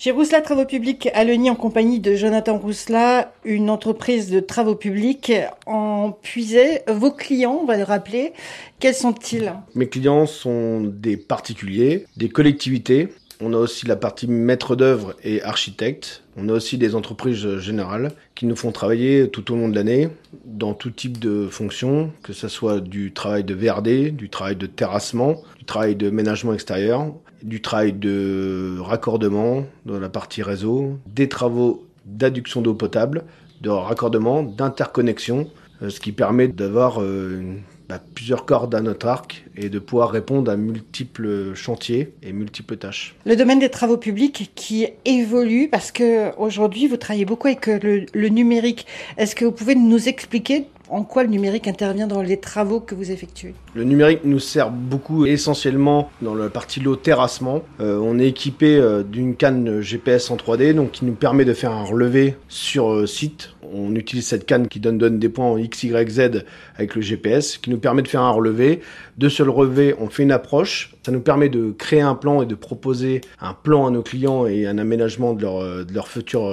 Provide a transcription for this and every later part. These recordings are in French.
Chez Rousselat Travaux Publics à Leny, en compagnie de Jonathan Rousselat, une entreprise de travaux publics en Puisay. Vos clients, on va le rappeler, quels sont-ils? Mes clients sont des particuliers, des collectivités. On a aussi la partie maître d'œuvre et architecte. On a aussi des entreprises générales qui nous font travailler tout au long de l'année dans tout type de fonctions, que ce soit du travail de VRD, du travail de terrassement, du travail de ménagement extérieur, du travail de raccordement dans la partie réseau, des travaux d'adduction d'eau potable, de raccordement, d'interconnexion, euh, ce qui permet d'avoir euh, bah, plusieurs cordes à notre arc et de pouvoir répondre à multiples chantiers et multiples tâches. Le domaine des travaux publics qui évolue parce que aujourd'hui vous travaillez beaucoup avec le, le numérique. Est-ce que vous pouvez nous expliquer en quoi le numérique intervient dans les travaux que vous effectuez? Le numérique nous sert beaucoup essentiellement dans la partie lot terrassement. Euh, on est équipé euh, d'une canne GPS en 3D donc qui nous permet de faire un relevé sur euh, site. On utilise cette canne qui donne, des points en X, Y, Z avec le GPS qui nous permet de faire un relevé. De ce relevé, on fait une approche. Ça nous permet de créer un plan et de proposer un plan à nos clients et un aménagement de leur, de leur futur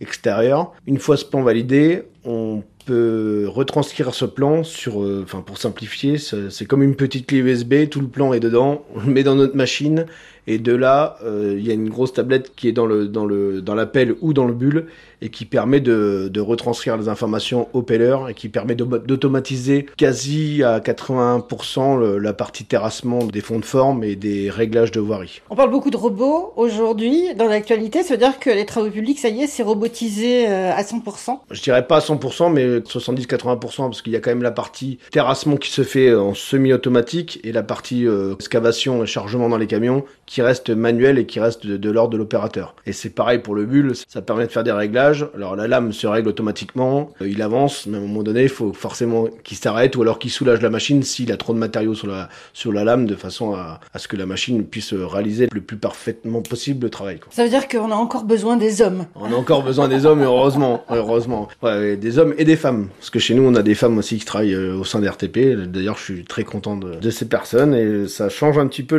extérieur. Une fois ce plan validé, on retranscrire ce plan sur, euh, enfin pour simplifier, c'est comme une petite clé USB, tout le plan est dedans, on le met dans notre machine et de là, euh, il y a une grosse tablette qui est dans le dans le dans l'appel ou dans le bulle et qui permet de, de retranscrire les informations au peller et qui permet d'automatiser quasi à 81% la partie terrassement des fonds de forme et des réglages de voirie. On parle beaucoup de robots aujourd'hui dans l'actualité, ça veut dire que les travaux publics, ça y est, c'est robotisé euh, à 100% Je dirais pas à 100%, mais 70-80% parce qu'il y a quand même la partie terrassement qui se fait en semi-automatique et la partie euh, excavation et chargement dans les camions qui reste manuel et qui reste de, de l'ordre de l'opérateur. Et c'est pareil pour le bulle, ça permet de faire des réglages alors la lame se règle automatiquement, euh, il avance, mais à un moment donné, il faut forcément qu'il s'arrête ou alors qu'il soulage la machine s'il a trop de matériaux sur la, sur la lame de façon à, ce que la machine puisse réaliser le plus parfaitement possible le travail. Ça veut dire qu'on a encore besoin des hommes. On a encore besoin des hommes, heureusement, heureusement. des hommes et des femmes. Parce que chez nous, on a des femmes aussi qui travaillent euh, au sein des RTP. D'ailleurs, je suis très content de, ces personnes et ça change un petit peu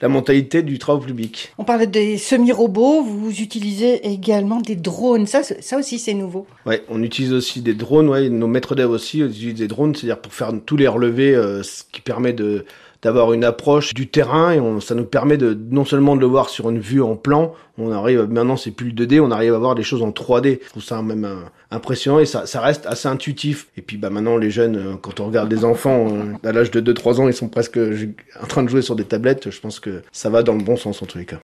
la mentalité du travail public. On parlait des semi-robots, vous utilisez également des drones ça, ça aussi, c'est nouveau. Ouais, on utilise aussi des drones. Ouais, nos maîtres d'œuvre aussi utilisent des drones, c'est-à-dire pour faire tous les relevés, euh, ce qui permet de d'avoir une approche du terrain et ça nous permet de non seulement de le voir sur une vue en plan, on arrive maintenant c'est plus le 2D, on arrive à voir des choses en 3D. Je trouve ça même euh, impressionnant et ça, ça reste assez intuitif. Et puis bah maintenant les jeunes, euh, quand on regarde les enfants à l'âge de 2-3 ans, ils sont presque en train de jouer sur des tablettes. Je pense que ça va dans le bon sens en tous les cas.